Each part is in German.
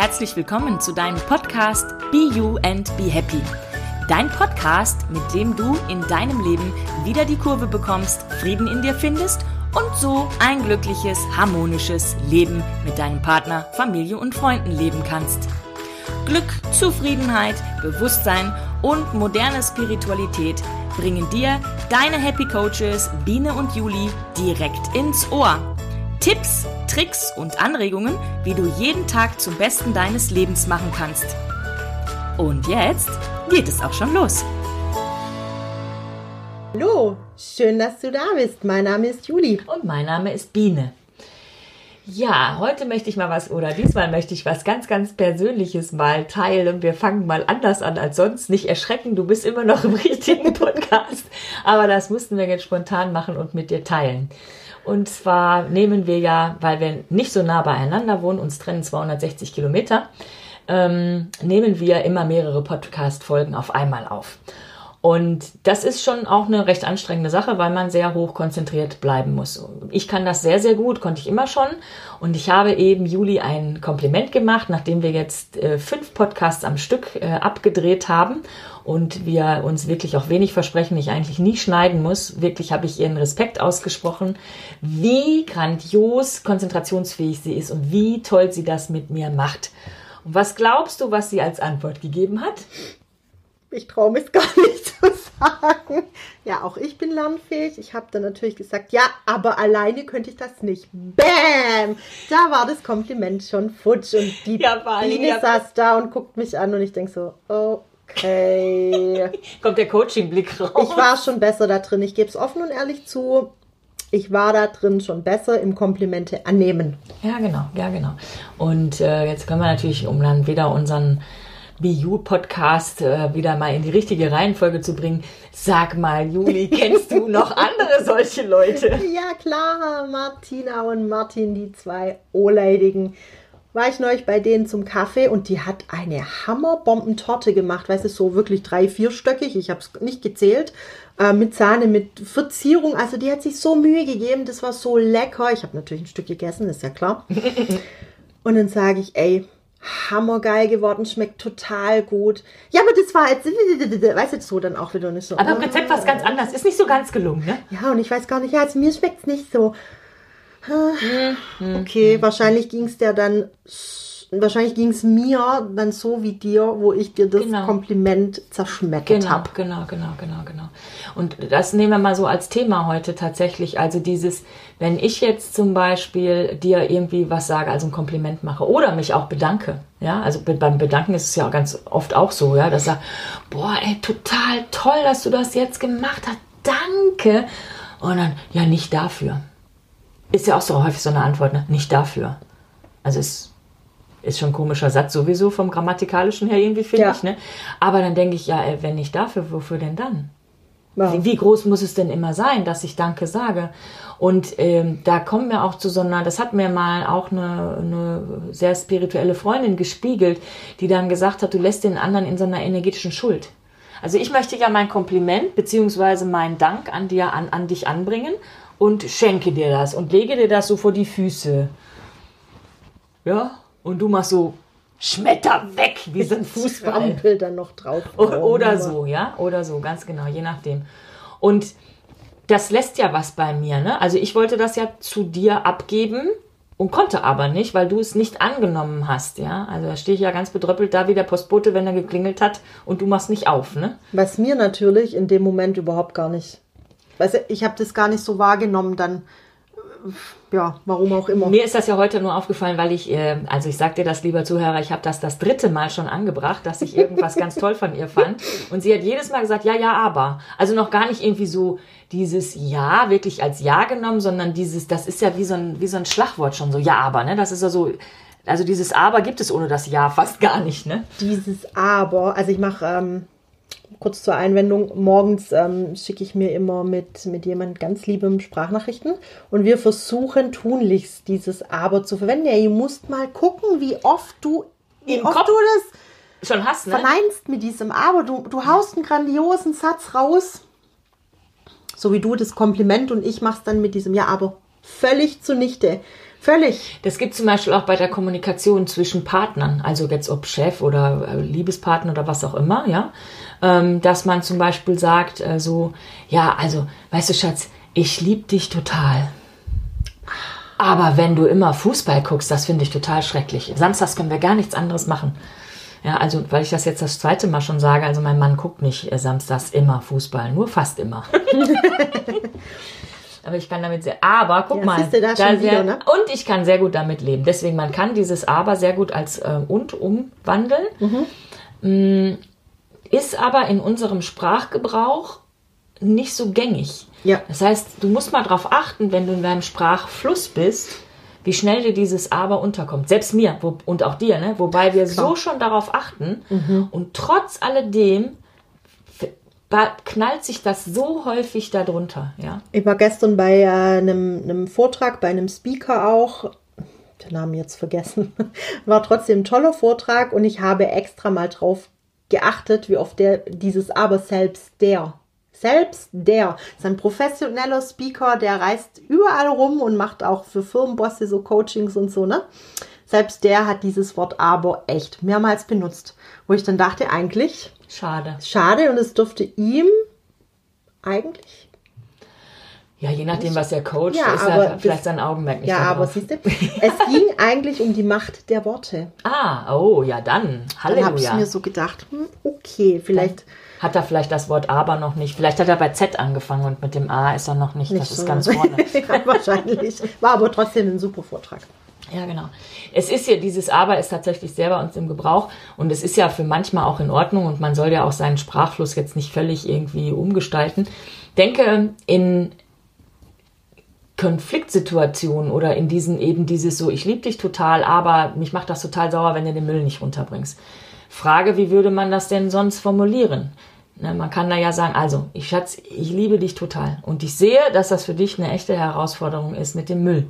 herzlich willkommen zu deinem Podcast Be You and Be Happy. Dein Podcast, mit dem du in deinem Leben wieder die Kurve bekommst, Frieden in dir findest und so ein glückliches, harmonisches Leben mit deinem Partner, Familie und Freunden leben kannst. Glück, Zufriedenheit, Bewusstsein und moderne Spiritualität bringen dir deine Happy Coaches Biene und Juli direkt ins Ohr. Tipps, Tricks und Anregungen, wie du jeden Tag zum Besten deines Lebens machen kannst. Und jetzt geht es auch schon los. Hallo, schön, dass du da bist. Mein Name ist Juli. Und mein Name ist Biene. Ja, heute möchte ich mal was, oder diesmal möchte ich was ganz, ganz Persönliches mal teilen. Wir fangen mal anders an als sonst. Nicht erschrecken, du bist immer noch im richtigen Podcast. Aber das mussten wir jetzt spontan machen und mit dir teilen. Und zwar nehmen wir ja, weil wir nicht so nah beieinander wohnen, uns trennen 260 Kilometer, ähm, nehmen wir immer mehrere Podcast-Folgen auf einmal auf. Und das ist schon auch eine recht anstrengende Sache, weil man sehr hoch konzentriert bleiben muss. Ich kann das sehr, sehr gut, konnte ich immer schon. Und ich habe eben Juli ein Kompliment gemacht, nachdem wir jetzt äh, fünf Podcasts am Stück äh, abgedreht haben und wir uns wirklich auch wenig versprechen, ich eigentlich nie schneiden muss. Wirklich habe ich ihren Respekt ausgesprochen, wie grandios konzentrationsfähig sie ist und wie toll sie das mit mir macht. Und was glaubst du, was sie als Antwort gegeben hat? Ich traue mich gar nicht zu sagen. Ja, auch ich bin lernfähig. Ich habe dann natürlich gesagt, ja, aber alleine könnte ich das nicht. Bäm! Da war das Kompliment schon futsch und die Ja, Biene ja. saß da und guckt mich an und ich denke so, okay. Kommt der Coaching-Blick raus. Ich war schon besser da drin. Ich gebe es offen und ehrlich zu. Ich war da drin schon besser im Komplimente annehmen. Ja, genau, ja, genau. Und äh, jetzt können wir natürlich, um dann wieder unseren BU-Podcast äh, wieder mal in die richtige Reihenfolge zu bringen, sag mal, Juli, kennst du noch andere solche Leute? Ja, klar, Martina und Martin, die zwei Oleidigen. War ich neulich bei denen zum Kaffee und die hat eine Hammerbombentorte gemacht, weißt du, so wirklich drei, vierstöckig, ich habe es nicht gezählt, äh, mit Sahne, mit Verzierung, also die hat sich so Mühe gegeben, das war so lecker. Ich habe natürlich ein Stück gegessen, ist ja klar. und dann sage ich, ey, hammergeil geworden, schmeckt total gut. Ja, aber das war jetzt, weißt du, so dann auch wieder nicht so. Aber im Rezept war es ganz anders. Ist nicht so ganz gelungen, ne? Ja, und ich weiß gar nicht, ja, also mir schmeckt es nicht so. Okay, wahrscheinlich ging es der dann, wahrscheinlich ging es mir dann so wie dir, wo ich dir das Genau. Kompliment zerschmettert Genau, habe. genau, genau, genau, genau. Und das nehmen wir mal so als Thema heute tatsächlich. Also dieses, wenn ich jetzt zum Beispiel dir irgendwie was sage, also ein Kompliment mache oder mich auch bedanke, ja, also be- beim Bedanken ist es ja ganz oft auch so, ja, dass er, boah, ey, total toll, dass du das jetzt gemacht hast, danke. Und dann, ja, nicht dafür. Ist ja auch so häufig so eine Antwort, ne? Nicht dafür. Also es ist schon ein komischer Satz sowieso vom grammatikalischen her irgendwie, finde Ja. ich, ne? Aber dann denke ich, ja, ey, wenn nicht dafür, wofür denn dann? Ja. Wie, wie groß muss es denn immer sein, dass ich Danke sage? Und ähm, da kommen wir auch zu so einer, das hat mir mal auch eine, eine sehr spirituelle Freundin gespiegelt, die dann gesagt hat, du lässt den anderen in so einer energetischen Schuld. Also ich möchte ja mein Kompliment beziehungsweise meinen Dank an dir an, an dich anbringen und schenke dir das und lege dir das so vor die Füße. Ja, und du machst so Schmetter weg wie so ein Fußball. Dann noch drauf. O- Oder so, ja, oder so, ganz genau, je nachdem. Und das lässt ja was bei mir, ne? Also ich wollte das ja zu dir abgeben und konnte aber nicht, weil du es nicht angenommen hast, ja? Also da stehe ich ja ganz bedröppelt da wie der Postbote, wenn er geklingelt hat und du machst nicht auf, ne? Was mir natürlich in dem Moment überhaupt gar nicht, weißt du, ich habe das gar nicht so wahrgenommen dann, ja, warum auch immer. Mir ist das ja heute nur aufgefallen, weil ich, äh, also ich sag dir das, lieber Zuhörer, ich habe das das dritte Mal schon angebracht, dass ich irgendwas ganz toll von ihr fand. Und sie hat jedes Mal gesagt, ja, ja, aber. Also noch gar nicht irgendwie so dieses Ja wirklich als Ja genommen, sondern dieses, das ist ja wie so ein, wie so ein Schlagwort schon so, ja, aber, ne? Das ist ja so, also dieses Aber gibt es ohne das Ja fast gar nicht, ne? Dieses Aber, also ich mache ähm, kurz zur Einwendung, morgens ähm, schicke ich mir immer mit, mit jemand ganz liebem Sprachnachrichten und wir versuchen tunlichst dieses Aber zu verwenden. Ja, ihr musst mal gucken, wie oft du, wie Im oft Kopf du das Schon hast, ne? verneinst mit diesem Aber. Du, du haust einen grandiosen Satz raus, so wie du das Kompliment und ich mach's dann mit diesem Ja, aber völlig zunichte. Völlig. Das gibt zum Beispiel auch bei der Kommunikation zwischen Partnern, also jetzt ob Chef oder äh, Liebespartner oder was auch immer, ja, ähm, dass man zum Beispiel sagt, äh, so, ja, also, weißt du, Schatz, ich liebe dich total. Aber wenn du immer Fußball guckst, das finde ich total schrecklich. Samstags können wir gar nichts anderes machen. Ja, also, weil ich das jetzt das zweite Mal schon sage, also mein Mann guckt nicht äh, samstags immer Fußball, nur fast immer. aber ich kann damit sehr, aber guck Ja, mal, da sehr, wieder, ne? und ich kann sehr gut damit leben. Deswegen, man kann dieses aber sehr gut als äh, und umwandeln. Mm, Ist aber in unserem Sprachgebrauch nicht so gängig. Ja. Das heißt, du musst mal darauf achten, wenn du in deinem Sprachfluss bist, wie schnell dir dieses Aber unterkommt. Selbst mir wo, und auch dir, ne? wobei wir so schon darauf achten. Und trotz alledem knallt sich das so häufig darunter. Ja? Ich war gestern bei äh, einem, einem Vortrag, bei einem Speaker auch, den Namen jetzt vergessen, war trotzdem ein toller Vortrag und ich habe extra mal drauf geachtet, wie oft der dieses Aber selbst der. Selbst der ist ein professioneller Speaker, der reist überall rum und macht auch für Firmenbosse so Coachings und so, ne? Selbst der hat dieses Wort aber echt mehrmals benutzt, wo ich dann dachte, eigentlich Schade. schade und es dürfte ihm eigentlich Ja, je nachdem, was er coacht, Ja, ist aber er vielleicht sein Augenmerk nicht Ja, aber siehst du, es ging eigentlich um die Macht der Worte. Ah, oh, ja, dann. Dann habe ich Halleluja. mir so gedacht, hm, okay, vielleicht Hat er vielleicht das Wort aber noch nicht. Vielleicht hat er bei Z angefangen und mit dem A ist er noch nicht. nicht das ist so. ganz vorne. ja, wahrscheinlich. War aber trotzdem ein super Vortrag. Ja, genau. Es ist ja, dieses Aber ist tatsächlich sehr bei uns im Gebrauch und es ist ja für manchmal auch in Ordnung und man soll ja auch seinen Sprachfluss jetzt nicht völlig irgendwie umgestalten. Denke in Konfliktsituationen oder in diesen eben dieses so, ich liebe dich total, aber mich macht das total sauer, wenn du den Müll nicht runterbringst. Frage, wie würde man das denn sonst formulieren? Na, man kann da ja sagen, also, ich Schatz, ich liebe dich total und ich sehe, dass das für dich eine echte Herausforderung ist mit dem Müll.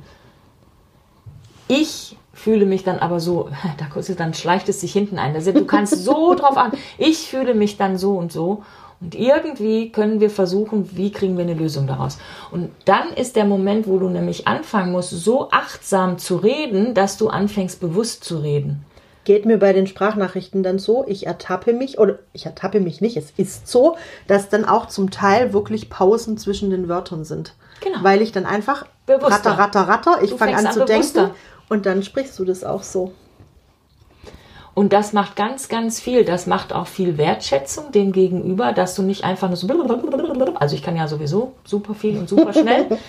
Ich fühle mich dann aber so, da dann schleicht es sich hinten ein. Du kannst so drauf an. Ich fühle mich dann so und so. Und irgendwie können wir versuchen, wie kriegen wir eine Lösung daraus. Und dann ist der Moment, wo du nämlich anfangen musst, so achtsam zu reden, dass du anfängst, bewusst zu reden. Geht mir bei den Sprachnachrichten dann so, ich ertappe mich, oder ich ertappe mich nicht, es ist so, dass dann auch zum Teil wirklich Pausen zwischen den Wörtern sind. Genau. Weil ich dann einfach Bewusster. ratter, ratter, ratter, ich fange an an, zu denken und dann sprichst du das auch so. Und das macht ganz, ganz viel. Das macht auch viel Wertschätzung dem Gegenüber, dass du nicht einfach nur so. Also ich kann ja sowieso super viel und super schnell.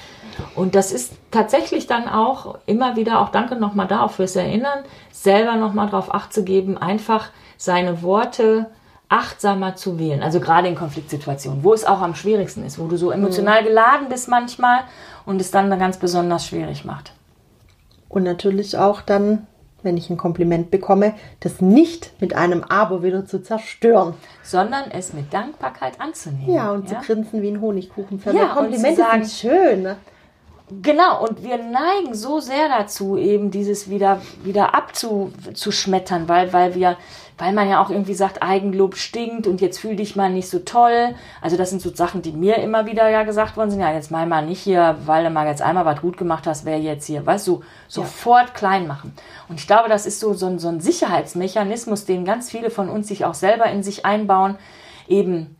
Und das ist tatsächlich dann auch immer wieder, auch danke nochmal da auch fürs Erinnern, selber nochmal drauf acht zu geben, einfach seine Worte achtsamer zu wählen. Also gerade in Konfliktsituationen, wo es auch am schwierigsten ist, wo du so emotional geladen bist manchmal und es dann ganz besonders schwierig macht. Und natürlich auch dann, wenn ich ein Kompliment bekomme, das nicht mit einem Aber wieder zu zerstören. Sondern es mit Dankbarkeit anzunehmen. Ja, und zu grinsen wie ein Honigkuchenpferd. Ja, Komplimente sagen- sind schön. Ne? Genau, und wir neigen so sehr dazu, eben dieses wieder, wieder abzuschmettern, weil, weil wir, weil man ja auch irgendwie sagt, Eigenlob stinkt und jetzt fühl dich mal nicht so toll. Also das sind so Sachen, die mir immer wieder ja gesagt worden sind. Ja, jetzt mal mal nicht hier, weil du mal jetzt einmal was gut gemacht hast, wer jetzt hier, weißt du, sofort klein machen. Und ich glaube, das ist so, so, ein, so ein Sicherheitsmechanismus, den ganz viele von uns sich auch selber in sich einbauen, eben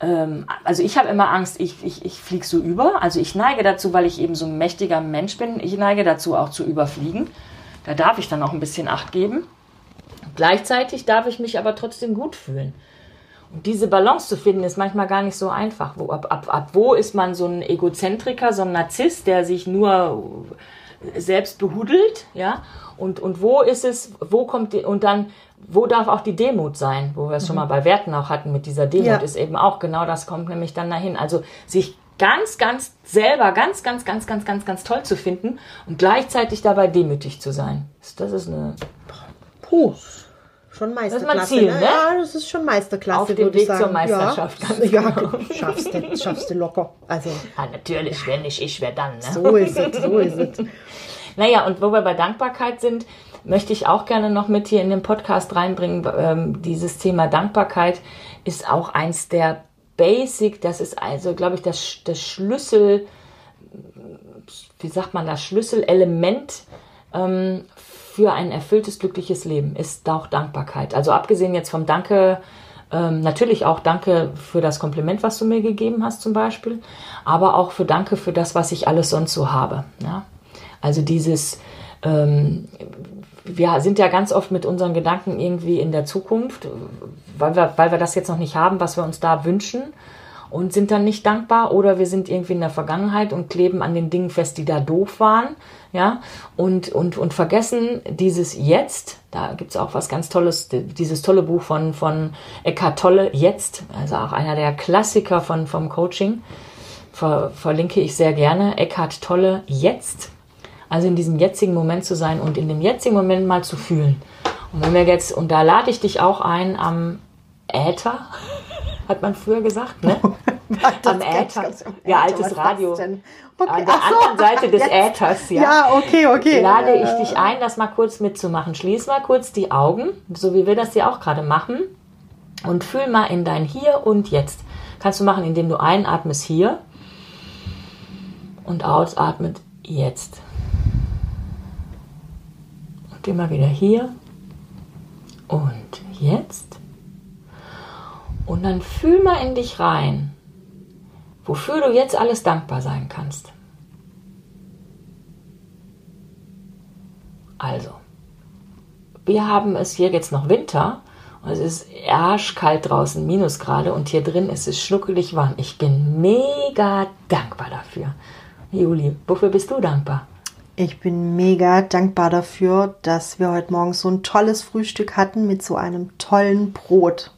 ähm, also ich habe immer Angst, ich, ich, ich fliege so über. Also ich neige dazu, weil ich eben so ein mächtiger Mensch bin, ich neige dazu auch zu überfliegen. Da darf ich dann auch ein bisschen Acht geben. Gleichzeitig darf ich mich aber trotzdem gut fühlen. Und diese Balance zu finden, ist manchmal gar nicht so einfach. Wo, ab, ab, ab wo ist man so ein Egozentriker, so ein Narzisst, der sich nur selbst behudelt, ja? Und, und wo ist es, wo kommt die, und dann, wo darf auch die Demut sein, wo wir es schon mal bei Werten auch hatten mit dieser Demut, Ja. ist eben auch genau das kommt nämlich dann dahin. Also sich ganz, ganz selber ganz, ganz, ganz, ganz, ganz, ganz toll zu finden und gleichzeitig dabei demütig zu sein. Das ist eine, Puh, schon Meisterklasse. Ziel, ne? ne? Ja, das ist schon Meisterklasse. Auf dem Weg zur sagen. Meisterschaft, Ja, ganz ja genau. schaffst du, schaffst du locker. Also, ja, natürlich, wenn nicht ich, wer dann, ne? so ist es, so ist es. Naja, und wo wir bei Dankbarkeit sind, möchte ich auch gerne noch mit hier in den Podcast reinbringen. Ähm, dieses Thema Dankbarkeit ist auch eins der Basic, das ist also, glaube ich, das, das Schlüssel, wie sagt man das, Schlüsselelement ähm, für ein erfülltes, glückliches Leben ist auch Dankbarkeit. Also abgesehen jetzt vom Danke, ähm, natürlich auch Danke für das Kompliment, was du mir gegeben hast zum Beispiel, aber auch für Danke für das, was ich alles sonst so habe. Ja? Also dieses, ähm, wir sind ja ganz oft mit unseren Gedanken irgendwie in der Zukunft, weil wir, weil wir das jetzt noch nicht haben, was wir uns da wünschen und sind dann nicht dankbar oder wir sind irgendwie in der Vergangenheit und kleben an den Dingen fest, die da doof waren, ja, und, und, und vergessen dieses Jetzt, da gibt's auch was ganz Tolles, dieses tolle Buch von, von Eckhart Tolle, Jetzt, also auch einer der Klassiker von, vom Coaching, ver, verlinke ich sehr gerne, Eckhart Tolle, Jetzt, also in diesem jetzigen Moment zu sein und in dem jetzigen Moment mal zu fühlen. Und wenn wir jetzt, und da lade ich dich auch ein am Äther, hat man früher gesagt, ne? am Äther. Ja, altes Radio. Okay. An der so. anderen Seite des Jetzt. Äthers, ja. Ja, okay, okay. Lade ich dich ein, das mal kurz mitzumachen. Schließ mal kurz die Augen, so wie wir das hier auch gerade machen. Und fühl mal in dein Hier und Jetzt. Kannst du machen, indem du einatmest hier und ausatmet jetzt. Und immer wieder hier und jetzt. Und dann fühl mal in dich rein, wofür du jetzt alles dankbar sein kannst. Also, wir haben es hier jetzt noch Winter und es ist arschkalt draußen, Minusgrade und hier drin ist es schnuckelig warm. Ich bin mega dankbar dafür. Juli, wofür bist du dankbar? Ich bin mega dankbar dafür, dass wir heute Morgen so ein tolles Frühstück hatten mit so einem tollen Brot.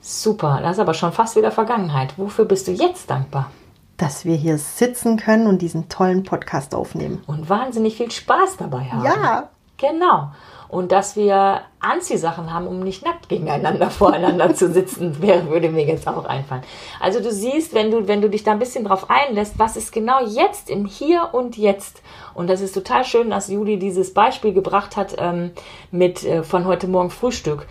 Super, das ist aber schon fast wieder Vergangenheit. Wofür bist du jetzt dankbar? Dass wir hier sitzen können und diesen tollen Podcast aufnehmen. Und wahnsinnig viel Spaß dabei haben. Ja. Genau. Und dass wir Anziehsachen haben, um nicht nackt gegeneinander voreinander zu sitzen, wäre, würde mir jetzt auch einfallen. Also du siehst, wenn du, wenn du dich da ein bisschen drauf einlässt, was ist genau jetzt im Hier und Jetzt. Und das ist total schön, dass Juli dieses Beispiel gebracht hat ähm, mit äh, von heute Morgen Frühstück.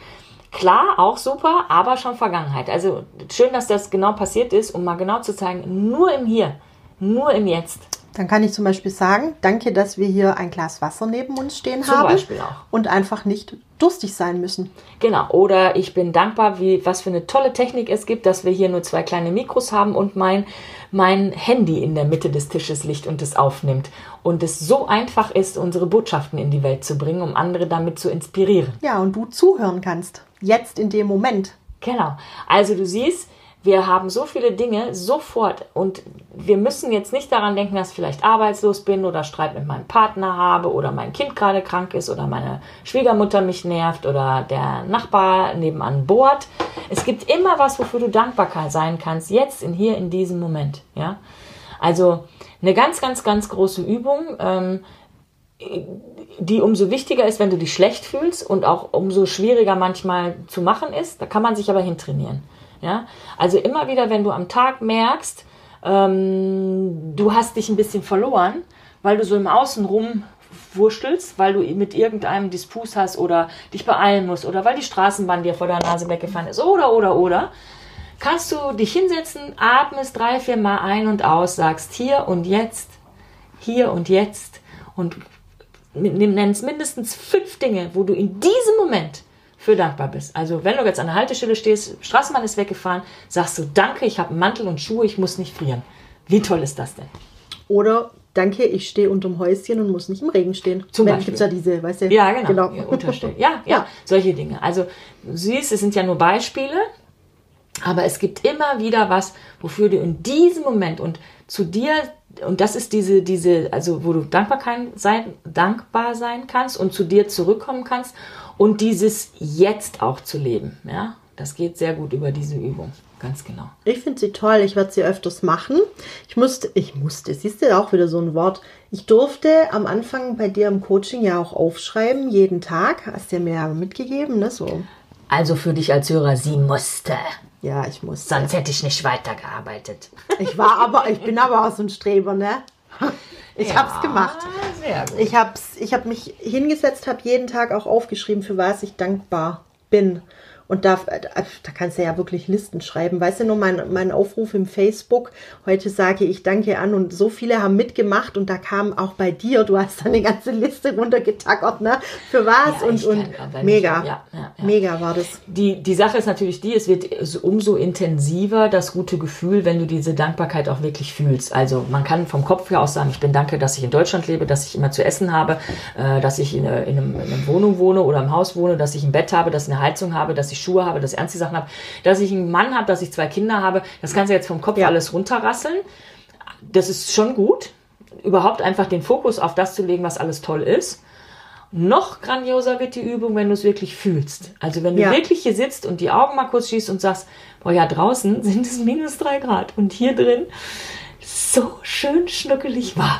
Klar, auch super, aber schon Vergangenheit. Also schön, dass das genau passiert ist, um mal genau zu zeigen, nur im Hier, nur im Jetzt. Dann kann ich zum Beispiel sagen, danke, dass wir hier ein Glas Wasser neben uns stehen Zum haben. Beispiel auch. Und einfach nicht durstig sein müssen. Genau. Oder ich bin dankbar, wie, was für eine tolle Technik es gibt, dass wir hier nur zwei kleine Mikros haben und mein, mein Handy in der Mitte des Tisches liegt und es aufnimmt. Und es so einfach ist, unsere Botschaften in die Welt zu bringen, um andere damit zu inspirieren. Ja, und du zuhören kannst. Jetzt in dem Moment. Genau. Also du siehst, wir haben so viele Dinge sofort und wir müssen jetzt nicht daran denken, dass ich vielleicht arbeitslos bin oder Streit mit meinem Partner habe oder mein Kind gerade krank ist oder meine Schwiegermutter mich nervt oder der Nachbar nebenan bohrt. Es gibt immer was, wofür du dankbar sein kannst, jetzt in hier in diesem Moment. Ja, also eine ganz, ganz, ganz große Übung. Ähm, die umso wichtiger ist, wenn du dich schlecht fühlst und auch umso schwieriger manchmal zu machen ist. Da kann man sich aber hintrainieren. Ja? Also immer wieder, wenn du am Tag merkst, ähm, du hast dich ein bisschen verloren, weil du so im Außen rum wurstelst, weil du mit irgendeinem Disput hast oder dich beeilen musst oder weil die Straßenbahn dir vor der Nase weggefahren ist oder, oder, oder, kannst du dich hinsetzen, atmest drei, vier Mal ein und aus, sagst hier und jetzt, hier und jetzt und nennst mindestens fünf Dinge, wo du in diesem Moment für dankbar bist. Also wenn du jetzt an der Haltestelle stehst, Straßenbahn ist weggefahren, sagst du Danke, ich habe Mantel und Schuhe, ich muss nicht frieren. Wie toll ist das denn? Oder Danke, ich stehe unterm Häuschen und muss nicht im Regen stehen. Zum Beispiel. gibt's ja diese, weißt du? Ja, genau. genau. Ja, unterstellen. Ja, ja, ja, solche Dinge. Also du siehst, es sind ja nur Beispiele, aber es gibt immer wieder was, wofür du in diesem Moment und zu dir und das ist diese, diese, also wo du dankbar sein, dankbar sein kannst und zu dir zurückkommen kannst und dieses Jetzt auch zu leben. Ja, das geht sehr gut über diese Übung. Ganz genau. Ich finde sie toll. Ich werde sie öfters machen. Ich musste, ich musste, siehst du auch wieder so ein Wort. Ich durfte am Anfang bei dir im Coaching ja auch aufschreiben, jeden Tag. Hast du mir ja mitgegeben, ne? So. Also für dich als Hörer, sie musste. Ja, ich musste. Sonst hätte ich nicht weitergearbeitet. Ich war aber, ich bin aber auch so ein Streber, ne? Ich Ja, hab's gemacht. Sehr gut. Ich hab's, ich habe mich hingesetzt, habe jeden Tag auch aufgeschrieben, für was ich dankbar bin. Und da, da kannst du ja wirklich Listen schreiben. Weißt du nur, mein, mein Aufruf im Facebook, heute sage ich Danke an und so viele haben mitgemacht und da kam auch bei dir, du hast dann eine ganze Liste runtergetackert, ne? Für was Ja, und, und kann- mega, ich- ja, ja, mega war das. Die, die Sache ist natürlich die, es wird so- umso intensiver das gute Gefühl, wenn du diese Dankbarkeit auch wirklich fühlst. Also man kann vom Kopf her aus sagen, ich bin danke, dass ich in Deutschland lebe, dass ich immer zu essen habe, äh, dass ich in, äh, in, einem, in einer Wohnung wohne oder im Haus wohne, dass ich ein Bett habe, dass ich eine Heizung habe, dass ich Schuhe habe, dass ich ernste Sachen habe, dass ich einen Mann habe, dass ich zwei Kinder habe. Das kannst du jetzt vom Kopf Ja. alles runterrasseln. Das ist schon gut, überhaupt einfach den Fokus auf das zu legen, was alles toll ist. Noch grandioser wird die Übung, wenn du es wirklich fühlst. Also wenn du Ja. wirklich hier sitzt und die Augen mal kurz schließt und sagst, boah, ja, draußen sind es minus drei Grad und hier drin so schön schnuckelig warm.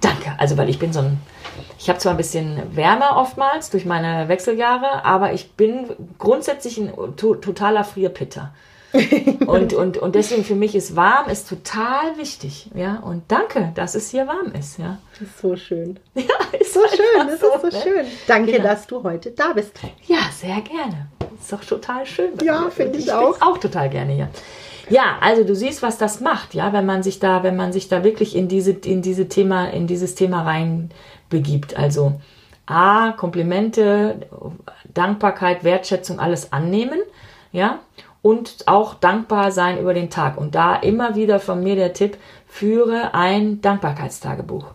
Danke. Also weil ich bin so ein, ich habe zwar ein bisschen Wärme oftmals durch meine Wechseljahre, aber ich bin grundsätzlich ein to totaler Frierpitter. und, und, und deswegen für mich ist warm ist total wichtig, ja. Und danke, dass es hier warm ist, ja. Das ist so schön. Ja, ist So schön, das ist so ne? schön. Danke, Genau. dass du heute da bist. Ja, sehr gerne. Ist doch total schön. Ja, finde ich bin's auch. auch total gerne hier. Ja, also du siehst, was das macht, ja, wenn man sich da, wenn man sich da wirklich in diese, in diese Thema, in dieses Thema rein begibt. Also A, Komplimente, Dankbarkeit, Wertschätzung, alles annehmen, ja, und auch dankbar sein über den Tag. Und da immer wieder von mir der Tipp, führe ein Dankbarkeitstagebuch.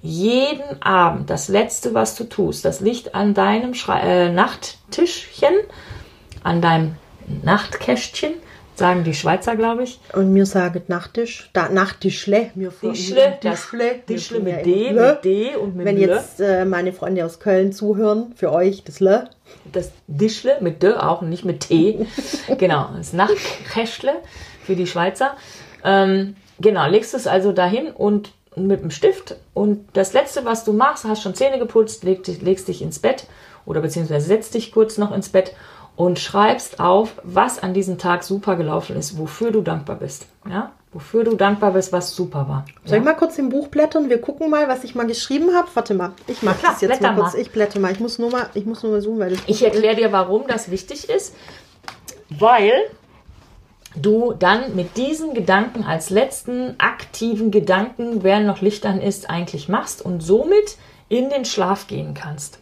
Jeden Abend, das Letzte, was du tust, das Licht an deinem Schrei äh, Nachttischchen, an deinem Nachtkästchen, sagen die Schweizer, glaube ich. Und mir sagt Nachtisch, da, Nachtischle. Mir Tischle. Tischle Mir mit D, mit D und mit Wenn L. jetzt äh, meine Freunde aus Köln zuhören, für euch das Le. das Dischle mit D auch und nicht mit T. genau, das Nachtkästle für die Schweizer. Ähm, genau, legst es also dahin und mit dem Stift und das letzte, was du machst, hast schon Zähne geputzt, leg, legst dich ins Bett oder beziehungsweise setzt dich kurz noch ins Bett und schreibst auf, was an diesem Tag super gelaufen ist, wofür du dankbar bist. Ja? Wofür du dankbar bist, was super war. Soll ich mal kurz im Buch blättern? Wir gucken mal, was ich mal geschrieben habe. Warte mal, ich mache das jetzt mal kurz. mal. Ich blätter mal. Ich muss nur mal, ich muss nur mal zoomen, weil das Ich erkläre dir, warum das wichtig ist, weil du dann mit diesen Gedanken als letzten aktiven Gedanken, wer noch Licht an ist, eigentlich machst und somit in den Schlaf gehen kannst.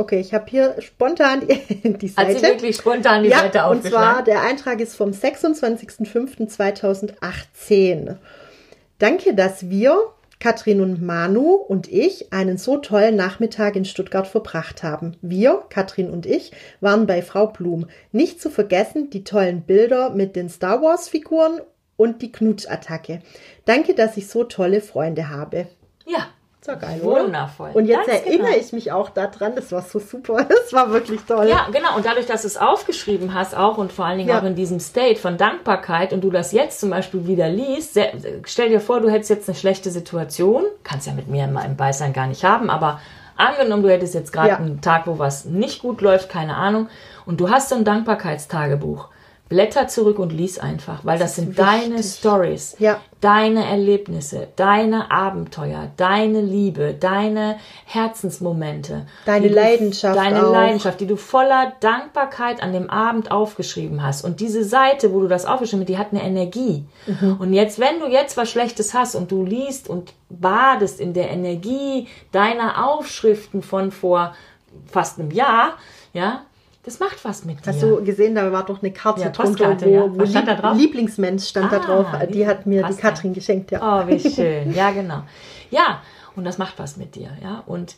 Okay, ich habe hier spontan die, die Hat Seite. sie wirklich spontan die ja, Seite und zwar aufgeschlagen? der Eintrag ist vom 26.05.2018. Danke, dass wir, Katrin und Manu und ich, einen so tollen Nachmittag in Stuttgart verbracht haben. Wir, Katrin und ich, waren bei Frau Blum. Nicht zu vergessen die tollen Bilder mit den Star Wars Figuren und die Knutsch-Attacke. Danke, dass ich so tolle Freunde habe. Ja, So geil, oder? wundervoll. Und jetzt Ganz erinnere genau. ich mich auch daran, das war so super, das war wirklich toll. Ja, genau. Und dadurch, dass du es aufgeschrieben hast, auch und vor allen Dingen Ja. auch in diesem State von Dankbarkeit und du das jetzt zum Beispiel wieder liest, stell dir vor, du hättest jetzt eine schlechte Situation, kannst ja mit mir im im Beisein gar nicht haben, aber angenommen, du hättest jetzt gerade Ja. einen Tag, wo was nicht gut läuft, keine Ahnung, und du hast so ein Dankbarkeitstagebuch. Blätter zurück und lies einfach, weil das, ist sind deine wichtig. Stories, Ja. deine Erlebnisse, deine Abenteuer, deine Liebe, deine Herzensmomente, Deine die du- Leidenschaft deine auch. Leidenschaft, die du voller Dankbarkeit an dem Abend aufgeschrieben hast. Und diese Seite, wo du das aufgeschrieben hast, die hat eine Energie. Mhm. Und jetzt, wenn du jetzt was Schlechtes hast und du liest und badest in der Energie deiner Aufschriften von vor fast einem Jahr, ja, das macht was mit dir. Hast du gesehen, da war doch eine Karte Ja, drunter, wo, ja. wo stand da Lieb- drauf? Lieblingsmensch stand da Ah, drauf. Die hat mir die Katrin geschenkt, ja. Oh, wie schön. Ja, genau. Ja, und das macht was mit dir, ja. Und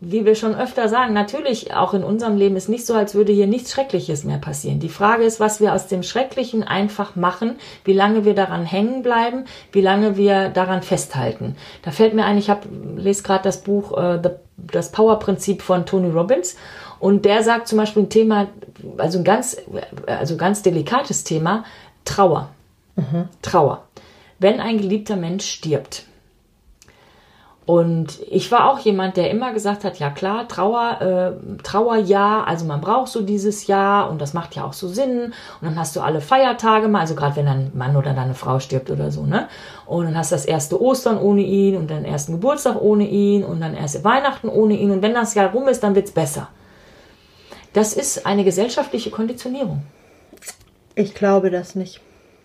wie wir schon öfter sagen, natürlich auch in unserem Leben ist nicht so, als würde hier nichts Schreckliches mehr passieren. Die Frage ist, was wir aus dem Schrecklichen einfach machen, wie lange wir daran hängen bleiben, wie lange wir daran festhalten. Da fällt mir ein, ich habe lese gerade das Buch äh, The, das Power-Prinzip von Tony Robbins und der sagt zum Beispiel ein Thema, also ein ganz, also ganz delikates Thema, Trauer. Trauer. Wenn ein geliebter Mensch stirbt. Und ich war auch jemand, der immer gesagt hat, ja klar, Trauer, äh, Trauerjahr, also man braucht so dieses Jahr und das macht ja auch so Sinn. Und dann hast du alle Feiertage mal, also gerade wenn ein Mann oder deine Frau stirbt oder so, ne? Und dann hast du das erste Ostern ohne ihn und dann ersten Geburtstag ohne ihn und dann erste Weihnachten ohne ihn. Und wenn das Jahr rum ist, dann wird's besser. Das ist eine gesellschaftliche Konditionierung. Ich glaube das nicht.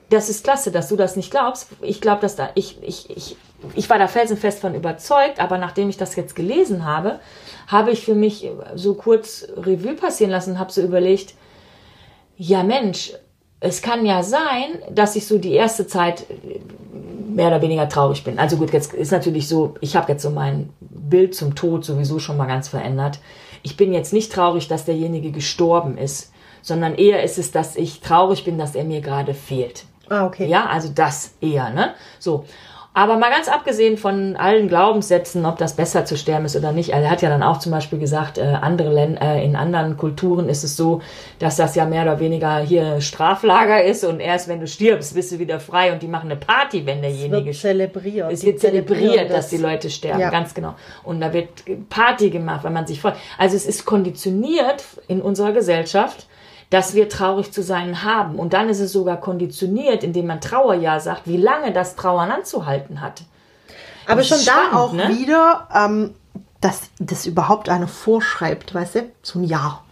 Das ist klasse, dass du das nicht glaubst. Ich glaube, dass da, ich, ich, ich, ich war da felsenfest von überzeugt, aber nachdem ich das jetzt gelesen habe, habe ich für mich so kurz Revue passieren lassen und habe so überlegt, ja Mensch, es kann ja sein, dass ich so die erste Zeit mehr oder weniger traurig bin. Also gut, jetzt ist natürlich so, ich habe jetzt so mein Bild zum Tod sowieso schon mal ganz verändert. Ich bin jetzt nicht traurig, dass derjenige gestorben ist, sondern eher ist es, dass ich traurig bin, dass er mir gerade fehlt. Ah, okay. Ja, also das eher, ne? So. Aber mal ganz abgesehen von allen Glaubenssätzen, ob das besser zu sterben ist oder nicht. Er hat ja dann auch zum Beispiel gesagt, äh, andere Länder, äh, in anderen Kulturen ist es so, dass das ja mehr oder weniger hier Straflager ist und erst wenn du stirbst, bist du wieder frei und die machen eine Party, wenn derjenige Es wird zelebriert. es wird zelebriert, dass die Leute sterben, Ja. ganz genau. Und da wird Party gemacht, wenn man sich freut. Also es ist konditioniert in unserer Gesellschaft, dass wir traurig zu sein haben. Und dann ist es sogar konditioniert, indem man Trauerjahr sagt, wie lange das Trauern anzuhalten hat. Aber schon ist da spannend, auch ne? wieder, ähm, dass das überhaupt einer vorschreibt, weißt du? So ein Jahr.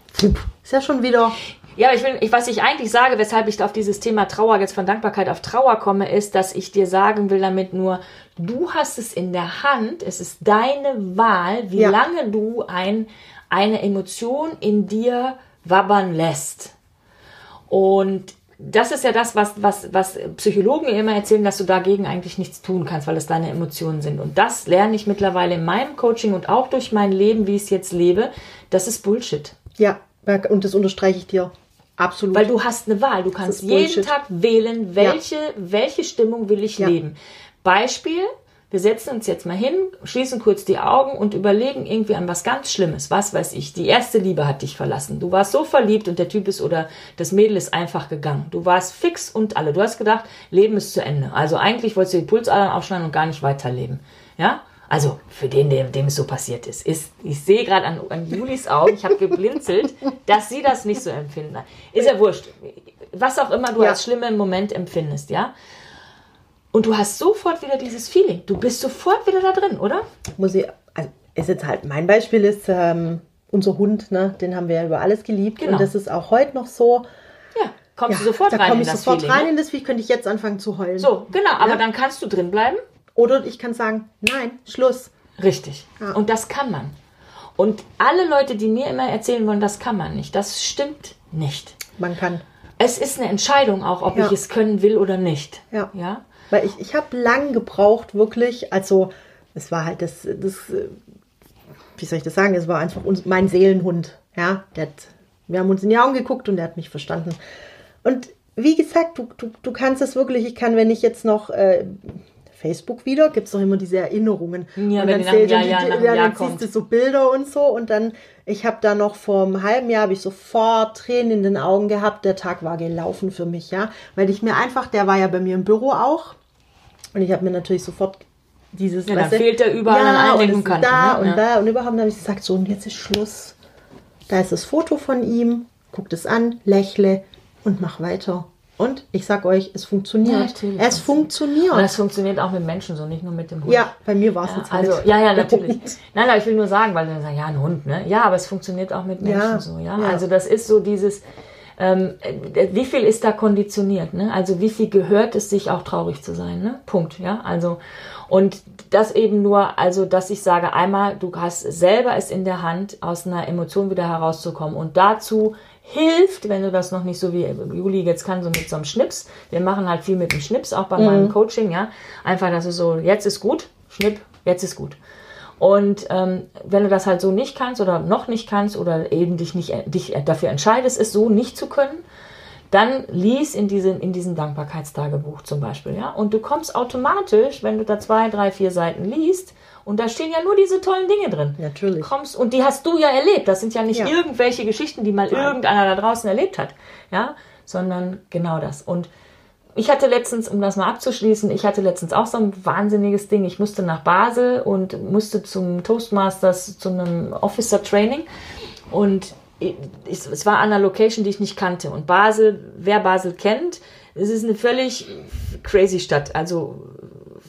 Ist ja schon wieder. Ja, aber ich will, ich, was ich eigentlich sage, weshalb ich auf dieses Thema Trauer jetzt von Dankbarkeit auf Trauer komme, ist, dass ich dir sagen will damit nur, du hast es in der Hand, es ist deine Wahl, wie Ja. lange du ein, eine Emotion in dir wabbern lässt. Und das ist ja das, was, was, was Psychologen immer erzählen, dass du dagegen eigentlich nichts tun kannst, weil es deine Emotionen sind. Und das lerne ich mittlerweile in meinem Coaching und auch durch mein Leben, wie ich es jetzt lebe. Das ist Bullshit. Ja, und das unterstreiche ich dir. Absolut. Weil du hast eine Wahl. Du kannst jeden. Tag wählen, welche, welche Stimmung will ich Ja. leben. Beispiel, wir setzen uns jetzt mal hin, schließen kurz die Augen und überlegen irgendwie an was ganz Schlimmes. Was weiß ich, die erste Liebe hat dich verlassen. Du warst so verliebt und der Typ ist oder das Mädel ist einfach gegangen. Du warst fix und alle. Du hast gedacht, Leben ist zu Ende. Also eigentlich wolltest du die Pulsadern aufschneiden und gar nicht weiterleben. Ja? Also für den, dem, dem es so passiert ist. ist ich sehe gerade an, an Julis Augen, ich habe geblinzelt, dass sie das nicht so empfinden. Ist ja wurscht. Was auch immer du Ja. als schlimmen Moment empfindest, ja? Und du hast sofort wieder dieses Feeling. Du bist sofort wieder da drin, oder? muss ich, also ist jetzt halt, mein Beispiel ist ähm, unser Hund, ne? den haben wir ja über alles geliebt. Genau. Und das ist auch heute noch so. Ja. Kommst Ja, du sofort da rein komme in ich das sofort Feeling. rein ne? in das Vieh, könnte ich jetzt anfangen zu heulen. So, genau. Aber Ja. dann kannst du drin bleiben. Oder ich kann sagen, nein, Schluss. Richtig. Ja. Und das kann man. Und alle Leute, die mir immer erzählen wollen, das kann man nicht, das stimmt nicht. Man kann. Es ist eine Entscheidung auch, ob Ja. ich es können will oder nicht. Ja. Ja. Weil ich, ich habe lang gebraucht, wirklich. Also, es war halt das, das, wie soll ich das sagen? Es war einfach uns, mein Seelenhund. Ja, der hat, wir haben uns in die Augen geguckt und der hat mich verstanden. Und wie gesagt, du, du, du kannst es wirklich, ich kann, wenn ich jetzt noch äh, Facebook wieder, gibt es doch immer diese Erinnerungen. Ja, und dann, nach einem Jahr- die- ja, dann siehst du so Bilder und so. Und dann, ich habe da noch vor einem halben Jahr, habe ich sofort Tränen in den Augen gehabt. Der Tag war gelaufen für mich, ja. Weil ich mir einfach, der war ja bei mir im Büro auch. Und ich habe mir natürlich sofort dieses. Ja, dann du, fehlt er überall an allen und Kanten, Da ne? und Ja. da und überhaupt habe ich gesagt, so und jetzt ist Schluss. Da ist das Foto von ihm, guckt es an, lächle und mach weiter. Und ich sag euch, es Ja, funktioniert. natürlich. es funktioniert. Und das funktioniert auch mit Menschen so, nicht nur mit dem Hund. ja, bei mir war es Ja, jetzt halt. also, ja, ja, natürlich. Nein, aber ich will nur sagen, weil dann sagen, ja, ein Hund, ne? Ja, aber es funktioniert auch mit Menschen Ja, so, ja? ja. Also das ist so dieses, ähm, äh, wie viel ist da konditioniert, ne? Also wie viel gehört es sich auch traurig zu sein, ne? Punkt, ja? Also, und das eben nur, also, dass ich sage, einmal, du hast selber es in der Hand, aus einer Emotion wieder herauszukommen und dazu hilft, wenn du das noch nicht so wie Juli jetzt kann, so mit so einem Schnips. Wir machen halt viel mit dem Schnips, auch bei meinem Coaching, ja. Einfach, dass du so, jetzt ist gut, Schnipp, jetzt ist gut. Und ähm, wenn du das halt so nicht kannst oder noch nicht kannst oder eben dich nicht dich dafür entscheidest, es so nicht zu können, dann lies in diesen in diesem Dankbarkeitstagebuch zum Beispiel, ja. Und du kommst automatisch, wenn du da zwei, drei, vier Seiten liest, und da stehen ja nur diese tollen Dinge drin. Natürlich. Kommst, und die hast du ja erlebt. Das sind ja nicht Ja. irgendwelche Geschichten, die mal Nein. irgendeiner da draußen erlebt hat, ja, sondern genau das. Und ich hatte letztens, um das mal abzuschließen, ich hatte letztens auch so ein wahnsinniges Ding. Ich musste nach Basel und musste zum Toastmasters, zu einem Officer Training. Und es war an einer Location, die ich nicht kannte. Und Basel, wer Basel kennt, es ist eine völlig crazy Stadt. Also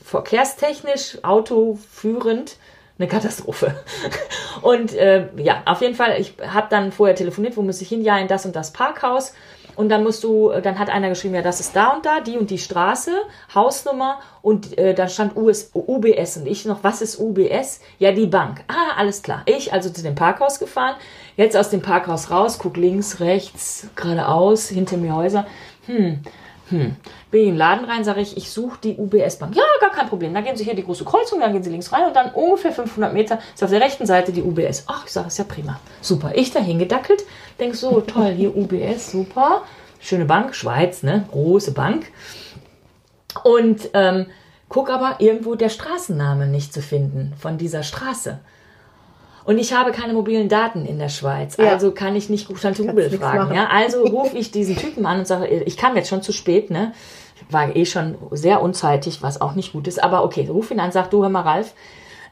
verkehrstechnisch, autoführend, eine Katastrophe. Und äh, ja, auf jeden Fall, ich habe dann vorher telefoniert, wo muss ich hin? Ja, in das und das Parkhaus. Und dann musst du, dann hat einer geschrieben, ja, das ist da und da, die und die Straße, Hausnummer und äh, da stand US, UBS und ich noch, was ist UBS? Ja, die Bank. Ah, alles klar. Ich also zu dem Parkhaus gefahren, jetzt aus dem Parkhaus raus, guck links, rechts, geradeaus, hinter mir Häuser. Hm, hm. Bin in den Laden rein, sage ich, ich suche die UBS-Bank. Ja, gar kein Problem. Dann gehen Sie hier die große Kreuzung, dann gehen Sie links rein und dann ungefähr 500 Meter ist auf der rechten Seite die UBS. Ach, ich sage, ist ja prima. Super. Ich dahin gedackelt, denk so, toll, hier UBS, super. Schöne Bank, Schweiz, ne? Große Bank. Und ähm, guck aber irgendwo der Straßenname nicht zu finden von dieser Straße. Und ich habe keine mobilen Daten in der Schweiz. Ja. Also kann ich nicht Tante Google fragen. Ja? Also rufe ich diesen Typen an und sage, ich kam jetzt schon zu spät, ne? War eh schon sehr unzeitig, was auch nicht gut ist. Aber okay, ruf ihn an, sag du, hör mal, Ralf,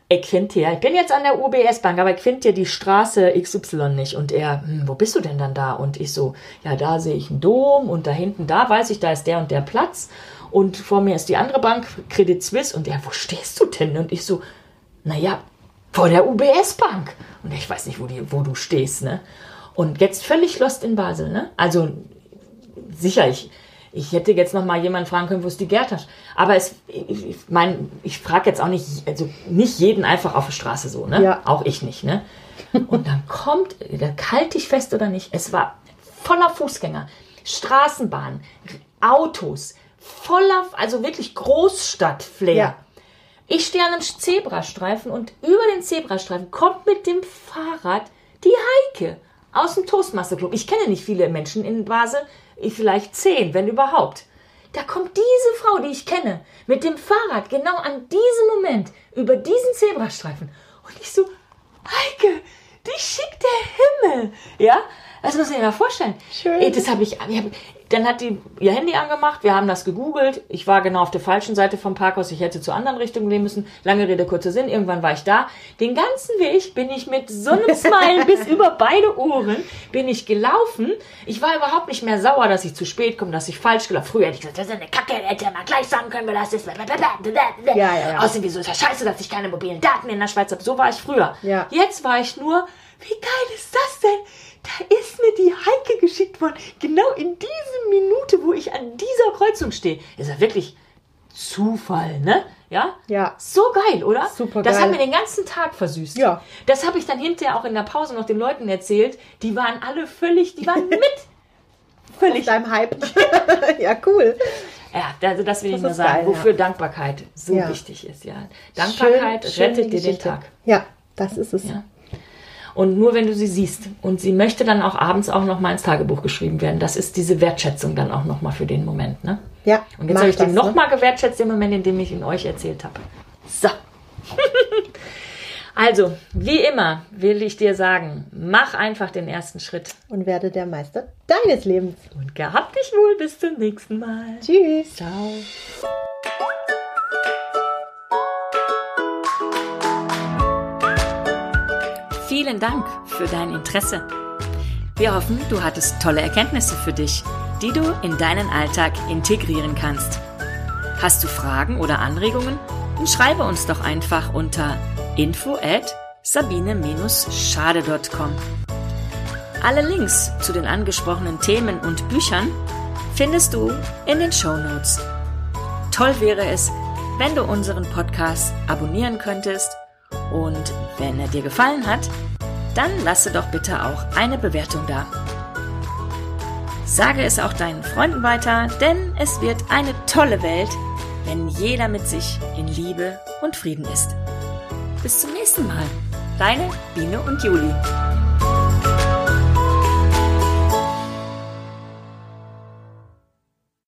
ich finde hier, ich bin jetzt an der UBS-Bank, aber ich finde hier die Straße XY nicht. Und er, hm, wo bist du denn dann da? Und ich so, ja, da sehe ich einen Dom und da hinten, da weiß ich, da ist der und der Platz. Und vor mir ist die andere Bank, Credit Suisse. Und er, wo stehst du denn? Und ich so, naja, vor der UBS-Bank. Und ich weiß nicht, wo, die, wo du stehst, ne? Und jetzt völlig lost in Basel, ne? Also sicher, ich, ich hätte jetzt noch mal jemanden fragen können, wo ist die Gertasch? Aber es, ich, ich meine, ich frage jetzt auch nicht, also nicht jeden einfach auf der Straße so, ne? Ja. Auch ich nicht, ne? Und dann kommt, da kalt ich fest oder nicht, es war voller Fußgänger, Straßenbahn, Autos, voller, also wirklich Großstadt-Flair. Ja. Ich stehe an einem Zebrastreifen und über den Zebrastreifen kommt mit dem Fahrrad die Heike aus dem Toastmaster-Club. Ich kenne nicht viele Menschen in Basel, vielleicht zehn, wenn überhaupt. Da kommt diese Frau, die ich kenne, mit dem Fahrrad genau an diesem Moment über diesen Zebrastreifen. Und ich so, Heike, die schickt der Himmel. Ja, das muss ich mir mal vorstellen. Schön. Ey, das habe ich, ich hab, dann hat die ihr Handy angemacht, wir haben das gegoogelt. Ich war genau auf der falschen Seite vom Parkhaus, ich hätte zur anderen Richtung gehen müssen. Lange Rede, kurzer Sinn, irgendwann war ich da. Den ganzen Weg bin ich mit so einem Smile bis über beide Ohren bin ich gelaufen. Ich war überhaupt nicht mehr sauer, dass ich zu spät komme, dass ich falsch gelaufen Früher hätte ich gesagt, das ist eine Kacke, hätte ja mal gleich sagen können, das ist... Ja, ja, ja. Außerdem, wieso ist das scheiße, dass ich keine mobilen Daten in der Schweiz habe. So war ich früher. Ja. Jetzt war ich nur, wie geil ist das denn? da ist mir die Heike geschickt worden. Genau in dieser Minute, wo ich an dieser Kreuzung stehe. Ist ja wirklich Zufall, ne? Ja? Ja. So geil, oder? Super geil. Das hat mir den ganzen Tag versüßt. Ja. Das habe ich dann hinterher auch in der Pause noch den Leuten erzählt. Die waren alle völlig, die waren mit. völlig. Auf deinem Hype. ja, cool. Ja, also das will das ich nur sagen, geil, wofür ja. Dankbarkeit so ja. wichtig ist, ja. Dankbarkeit schön, rettet schön dir den Tag. Ja, das ist es. Ja. Und nur wenn du sie siehst. Und sie möchte dann auch abends auch noch mal ins Tagebuch geschrieben werden. Das ist diese Wertschätzung dann auch noch mal für den Moment. Ne? Ja. Und jetzt habe ich den noch ne? mal gewertschätzt, den Moment, in dem ich ihn euch erzählt habe. So. also, wie immer will ich dir sagen, mach einfach den ersten Schritt. Und werde der Meister deines Lebens. Und gehabt dich wohl bis zum nächsten Mal. Tschüss. Ciao. Vielen Dank für dein Interesse. Wir hoffen, du hattest tolle Erkenntnisse für dich, die du in deinen Alltag integrieren kannst. Hast du Fragen oder Anregungen? Dann schreibe uns doch einfach unter info at sabine-schade.com. Alle Links zu den angesprochenen Themen und Büchern findest du in den Show Notes. Toll wäre es, wenn du unseren Podcast abonnieren könntest und wenn er dir gefallen hat, dann lasse doch bitte auch eine Bewertung da. Sage es auch deinen Freunden weiter, denn es wird eine tolle Welt, wenn jeder mit sich in Liebe und Frieden ist. Bis zum nächsten Mal. Deine Biene und Juli.